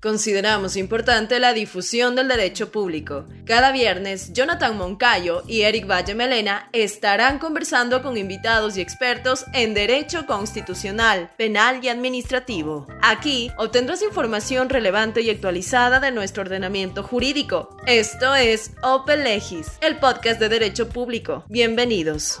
Consideramos importante la difusión del derecho público. Cada viernes, Jonathan Moncayo y Eric Valle Melena estarán conversando con invitados y expertos en derecho constitucional, penal y administrativo. Aquí obtendrás información relevante y actualizada de nuestro ordenamiento jurídico. Esto es Open Legis, el podcast de derecho público. Bienvenidos.